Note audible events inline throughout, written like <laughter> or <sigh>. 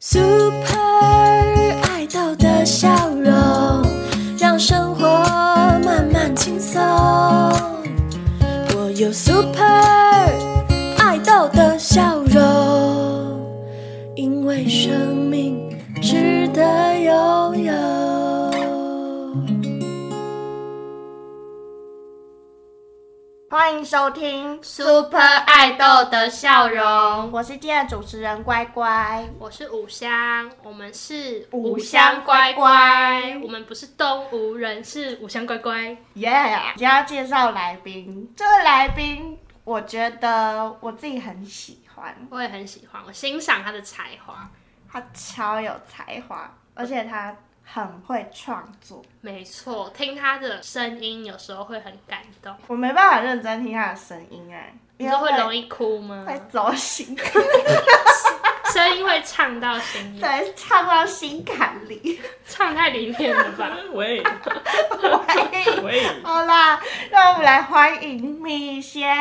Super 欢迎收听 Super 爱豆的笑容，我是今天的主持人乖乖。我是五香，我们是五五香香乖乖我们不是东吴人，是五香乖乖。耶！今天要介绍来宾，这位来宾我觉得我自己很喜欢，我也很喜欢，我欣赏他的才华。他超有才华，而且他很会创作。没错，听他的声音有时候会很感动。我没办法认真听他的声音哎，你说会容易哭吗？会走心，<laughs> 声音会唱到心里，对，唱到心坎里。唱太里面了吧？<laughs> 喂喂喂好啦，让我们来欢迎米贤。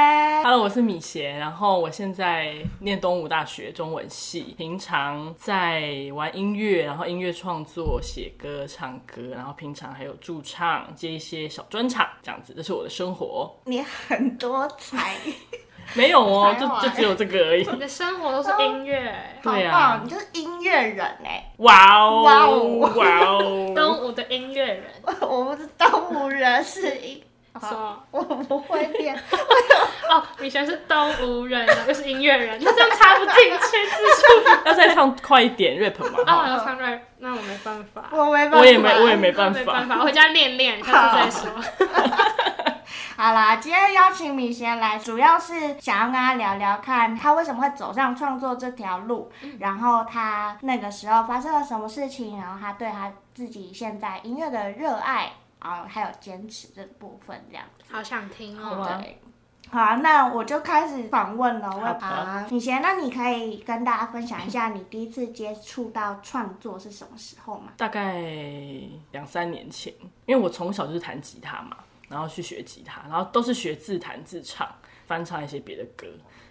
，Hello，我是米贤，然后我现在念东吴大学中文系，平常在玩音乐，然后音乐创作、写歌、唱歌，然后平常还有驻唱，接一些小专场，这样子，这是我的生活。你很多才，没有哦，就就只有这个而已。<laughs> 你的生活都是音乐，好对啊棒！你就是音乐人哎，哇哦，哇哦哇哦，东吴的音乐人。我不是东吴人，是音，什么？我不会练。<laughs> 哦，米璇是东吴人，又是音乐人，那这样插不进去字数。<laughs> 要再唱快一点 rap 嘛？啊，我要唱 rap，那我没办法。我没办法，我也没，我也没办法。没办法，我回家练练，下次再说。好啦，今天邀请米贤来，主要是想要跟他聊聊看他为什么会走上创作这条路，然后他那个时候发生了什么事情，然后他对他自己现在音乐的热爱啊，还有坚持这部分这样子。好想听好哦。啊对。好啊，那我就开始访问了。我啊，米贤，那你可以跟大家分享一下你第一次接触到创作是什么时候吗？大概两三年前，因为我从小就是弹吉他嘛，然后去学吉他，然后都是学自弹自唱，翻唱一些别的歌，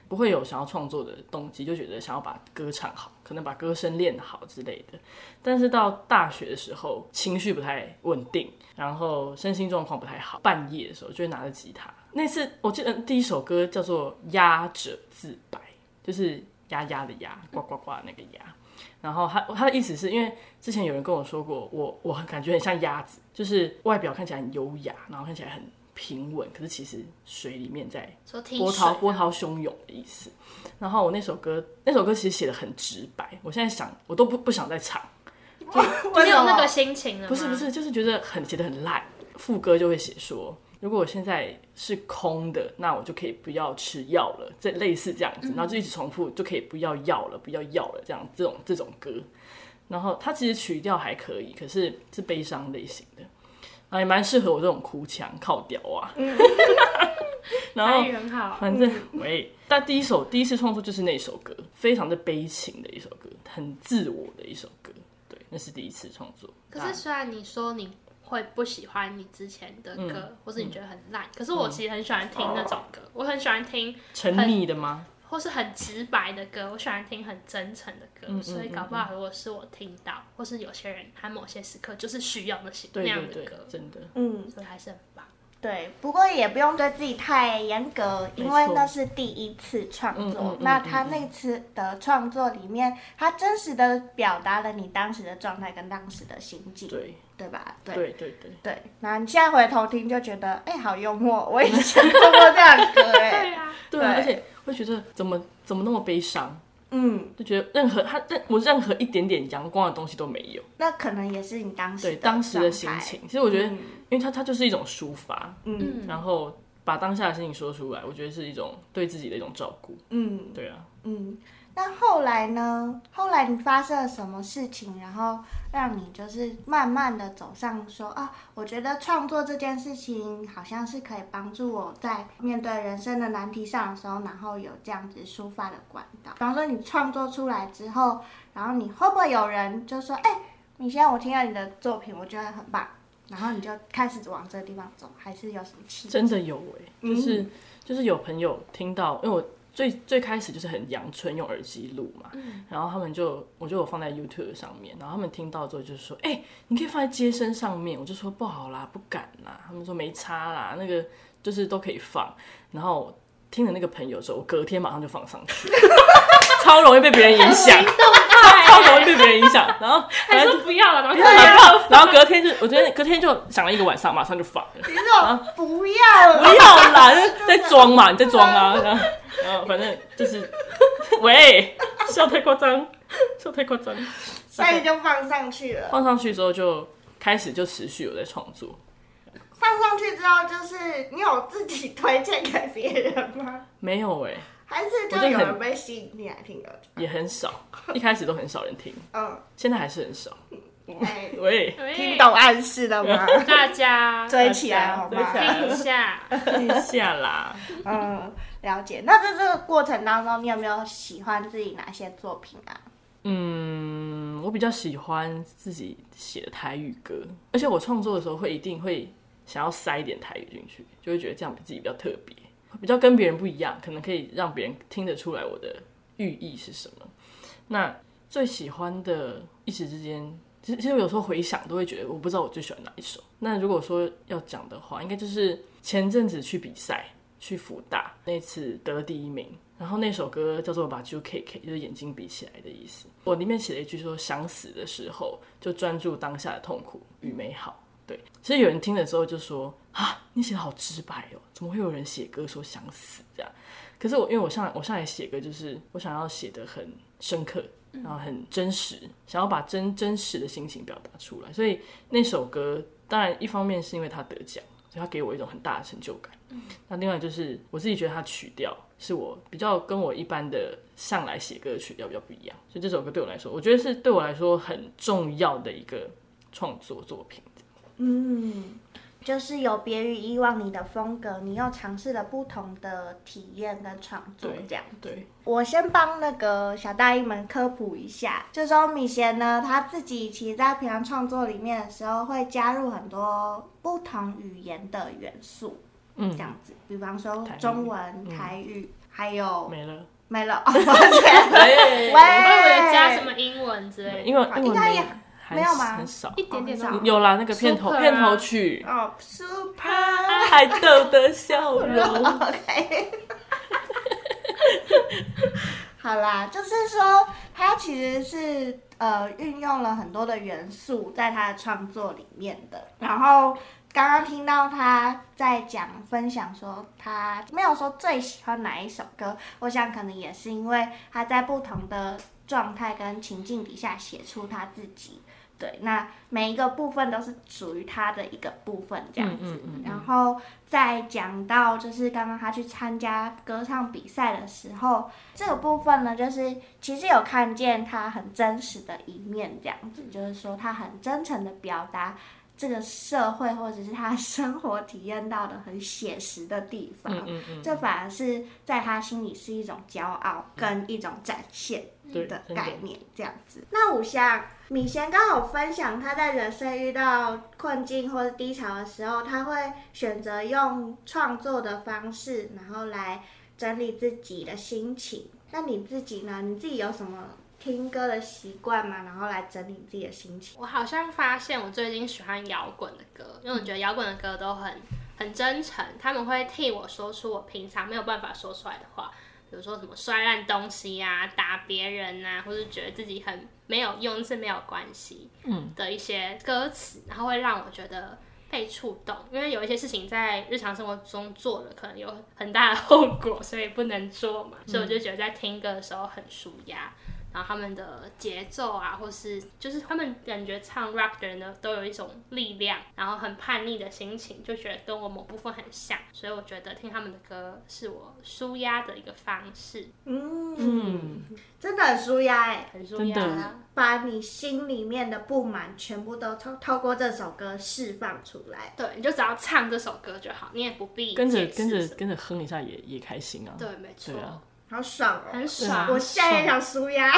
不会有想要创作的动机，就觉得想要把歌唱好，可能把歌声练好之类的。但是到大学的时候，情绪不太稳定，然后身心状况不太好，半夜的时候就会拿着吉他。那次我记得第一首歌叫做《鸭者自白》，就是鸭鸭的鸭，呱呱呱那个鸭。然后他他的意思是因为之前有人跟我说过，我我很感觉很像鸭子，就是外表看起来很优雅，然后看起来很平稳，可是其实水里面在波涛波涛汹涌的意思。然后我那首歌那首歌其实写的很直白，我现在想我都不不想再唱，<laughs> 你有那个心情了？不是不是，就是觉得很写的很烂。副歌就会写说，如果我现在是空的，那我就可以不要吃药了，这类似这样子，然后就一直重复，就可以不要药了，不要药了，这样这种这种歌。然后它其实曲调还可以，可是是悲伤类型的，啊，也蛮适合我这种哭腔靠屌啊。<laughs> 然后很好。反正喂，但第一首第一次创作就是那首歌，非常的悲情的一首歌，很自我的一首歌。对，那是第一次创作。可是虽然你说你会不喜欢你之前的歌，嗯或是你觉得很烂，可是我其实很喜欢听那种歌，我很喜欢听，沉溺的吗？或是很直白的歌，我喜欢听很真诚的歌，嗯所以搞不好如果是我听到，或是有些人他某些时刻就是需要那些那对对对样的歌，，真的。嗯，所以还是很棒。对，不过也不用对自己太严格，因为那是第一次创作。嗯嗯嗯那他那次的创作里面，他真实的表达了你当时的状态跟当时的心境，对对吧？对对对对，对。那你现在回头听就觉得，哎、好幽默，我以前做过这样的歌、哎，<laughs> 对啊，对而且会觉得怎么怎么那么悲伤，嗯，就觉得任何他任我任何一点点阳光的东西都没有。那可能也是你当时对当时的，心情，其实我觉得，嗯因为它它就是一种抒发，嗯嗯，然后把当下的心情说出来，我觉得是一种对自己的一种照顾。嗯对啊，嗯。那后来呢？后来你发生了什么事情，然后让你就是慢慢的走上说啊，我觉得创作这件事情好像是可以帮助我在面对人生的难题上的时候，然后有这样子抒发的管道。比方说你创作出来之后，然后你会不会有人就说，哎、你现在我听到你的作品，我觉得很棒，然后你就开始往这个地方走，还是有什么契机？真的有哎、嗯就是、就是有朋友听到，因为我最最开始就是很阳春，用耳机录嘛，然后他们就我就有放在 YouTube 上面，然后他们听到之后就说，哎、你可以放在街声上面，我就说不好啦，不敢啦，他们说没差啦，那个就是都可以放，然后我听了那个朋友之后，我隔天马上就放上去，<laughs> 超容易被别人影响，超容易被别人影响，然后反 <laughs> 还说不要了，然后然后然后隔天就，我觉得隔天就想了一个晚上，马上就放了。你说不要了，不要啦，<laughs> 在装嘛，你在装啊，反正就是，喂，笑太夸张，<laughs> 笑太夸张。所以就放上去了。放上去之后就开始就持续有在创作，放上去之后，就是你有自己推荐给别人吗？<laughs> 没有哎、还是就有人被吸引你来听的？也很少，一开始都很少人听，嗯，现在还是很少。哎，喂，喂听懂暗示了吗？<laughs> <laughs> 大家追起来好吗听一下，<laughs> 听一下啦。嗯，了解。那在这个过程当中，你有没有喜欢自己哪些作品啊？嗯，我比较喜欢自己写的台语歌，而且我创作的时候会一定会想要塞一点台语进去，就会觉得这样自己比较特别，比较跟别人不一样，可能可以让别人听得出来我的寓意是什么。那最喜欢的，一时之间，其实其实有时候回想都会觉得，我不知道我最喜欢哪一首。那如果说要讲的话，应该就是前阵子去比赛，去福大那次得第一名，然后那首歌叫做《把酒 K K》，就是眼睛闭起来的意思。我里面写了一句说：“想死的时候，就专注当下的痛苦与美好。”对，其实有人听了之后就说：“啊，你写的好直白哦，怎么会有人写歌说想死这样？”可是我因为我上我上来写歌，就是我想要写的很深刻，然后很真实，想要把真真实的心情表达出来。所以那首歌，当然一方面是因为他得奖，所以他给我一种很大的成就感。那另外就是我自己觉得他曲调是我比较跟我一般的上来写歌的曲调比较不一样，所以这首歌对我来说，我觉得是对我来说很重要的一个创作作品。嗯，就是有别于以往你的风格，你又尝试了不同的体验跟创作对这样。对，我先帮那个小大一们科普一下，就说米贤呢，他自己其实在平常创作里面的时候，会加入很多不同语言的元素，嗯这，样子，比方说中文、台语，还有没了。没了，哦抱歉，<laughs> 喂喂会不会加什么英文之类的？文应该也还没有吗很少。一点点少有啦，那个片头片头曲，哦，super。海豆的笑容。<laughs> OK，<laughs> 好啦，就是说，他其实是呃运用了很多的元素在他的创作里面的。然后刚刚听到他在讲分享说，他没有说最喜欢哪一首歌，我想可能也是因为他在不同的状态跟情境底下写出他自己。对，那每一个部分都是属于他的一个部分，这样子。嗯嗯嗯嗯然后再讲到就是刚刚他去参加歌唱比赛的时候，这个部分呢，就是其实有看见他很真实的一面，这样子，就是说他很真诚的表达这个社会或者是他生活体验到的很写实的地方。这反而是在他心里是一种骄傲跟一种展现对的真的概念，这样子。那五香米贤刚好分享他在人生遇到困境或者低潮的时候，他会选择用创作的方式，然后来整理自己的心情。那你自己呢？你自己有什么听歌的习惯吗？然后来整理自己的心情？我好像发现我最近喜欢摇滚的歌，因为我觉得摇滚的歌都很很真诚，他们会替我说出我平常没有办法说出来的话，比如说什么摔烂东西啊、打别人啊，或是觉得自己很没有用是没有关系，嗯。的一些歌词，然后会让我觉得被触动，因为有一些事情在日常生活中做了，可能有很大的后果，所以不能做嘛，所以我就觉得在听歌的时候很舒压。然后他们的节奏啊，或是就是他们感觉唱 rap 的人呢，都有一种力量，然后很叛逆的心情，就觉得跟我某部分很像，所以我觉得听他们的歌是我舒压的一个方式，嗯，嗯，真的很舒压哎、很舒压。把你心里面的不满全部都透透过这首歌释放出来。对，你就只要唱这首歌就好，你也不必跟着跟着跟着哼一下也也开心啊。对，没错，对啊，好爽哦！很爽。我现在也想舒压。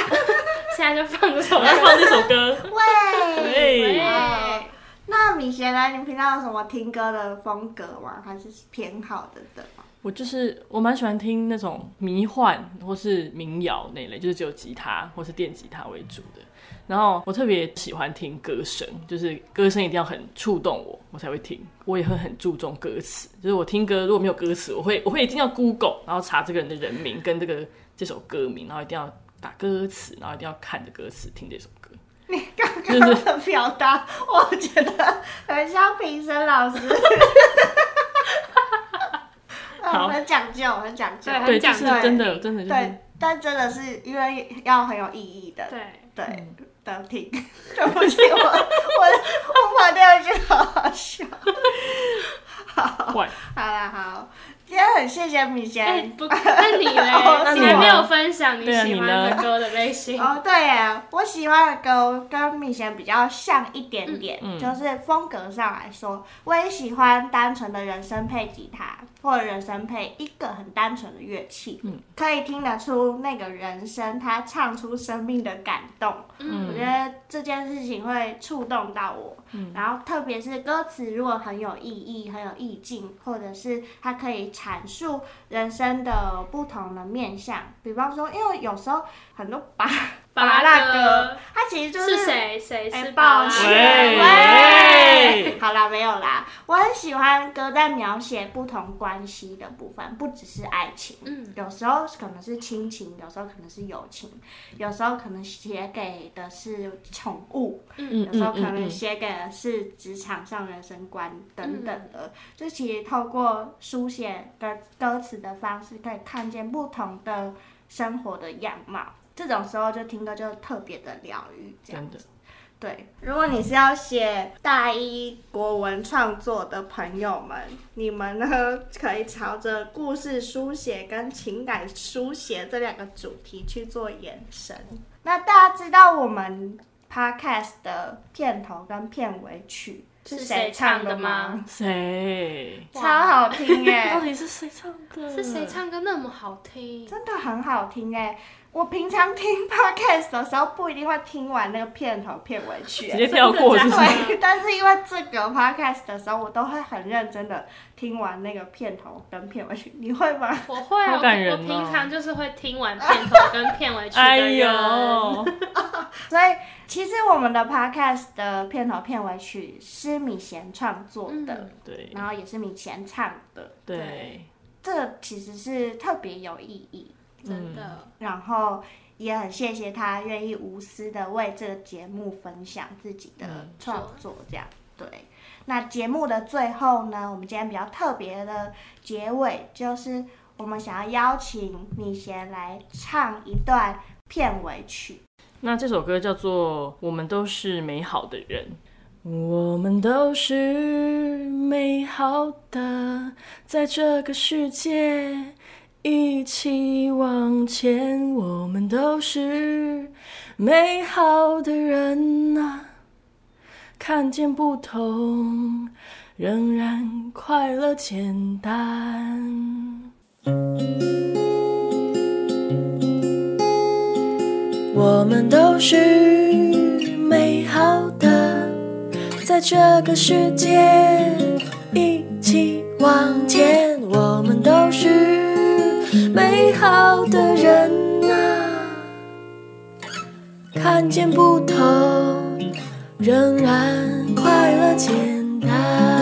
现在就放这首我要。放这首歌。<laughs> 喂，那那米贤呢？你平常有什么听歌的风格吗？还是偏好的的吗？我就是我蛮喜欢听那种迷幻或是民谣那类，就是只有吉他或是电吉他为主的。然后我特别喜欢听歌声，就是歌声一定要很触动我，我才会听。我也会很注重歌词，就是我听歌如果没有歌词，我会 <laughs> 我会一定要 Google，然后查这个人的人名跟这个这首歌名，然后一定要打歌词，然后一定要看着歌词听这首歌。你刚刚的表达，我觉得很像评审老师。<laughs> 好很讲究，很讲究。对讲究是真的真的就是对，但真的是因为要很有意义的，对，对嗯的听。<laughs> 对不起，我我我跑掉一句，好好笑。好。好啦，好，今天很谢谢米哎、贤。不，<laughs> 那你嘞？那你还没有分享你喜欢的歌的类型。哦，对耶，我喜欢的歌跟米贤比较像一点点，就是风格上来说，我也喜欢单纯的人声配吉他，或者人声配一个很单纯的乐器，嗯。可以听得出那个人声他唱出生命的感动。嗯。我觉得这件事情会触动到我，嗯。然后特别是歌词如果很有意义、很有意境，或者是它可以阐述人生的不同的面向，比方说，因为有时候很多 <laughs> 拔拔拉歌歌，它其实就是谁？谁？哎是抱歉，好啦，没有啦。我很喜欢歌在描写不同关系的部分，不只是爱情，嗯，有时候可能是亲情，有时候可能是友情，有时候可能写给的是宠物，嗯。有时候可嗯能嗯写给的是职场上人生观等等的。就其实透过书写的歌词的方式，可以看见不同的生活的样貌。这种时候就听歌就特别的疗愈，这样真的。对，如果你是要写大一国文创作的朋友们，你们呢可以朝着故事书写跟情感书写这两个主题去做延伸。那大家知道我们 podcast 的片头跟片尾曲是谁谁唱的吗吗？谁？超好听耶、到底是谁唱的？是谁？唱歌那么好听？真的很好听哎、我平常听 <laughs> podcast 的时候不一定会听完那个片头片尾曲、直接跳过是是？<laughs> 对，<laughs> 但是因为这个 podcast 的时候，我都会很认真的听完那个片头跟片尾曲。你会吗？我会啊，好我感人哦我平常就是会听完片头跟片尾曲的哎人。呦，所以其实我们的 podcast 的片头片尾曲是米贤创作的，嗯对然后也是米贤唱的，对，这其实是特别有意义。真的，然后也很谢谢他愿意无私的为这个节目分享自己的嗯创作，这样、对。那节目的最后呢，我们今天比较特别的结尾，就是我们想要邀请米贤来唱一段片尾曲。那这首歌叫做《我们都是美好的人》。我们都是美好的，在这个世界一起往前。我们都是美好的人啊，看见不同，仍然快乐简单。我们都是美好的，在这个世界一起往前。看见不同，仍然快乐简单。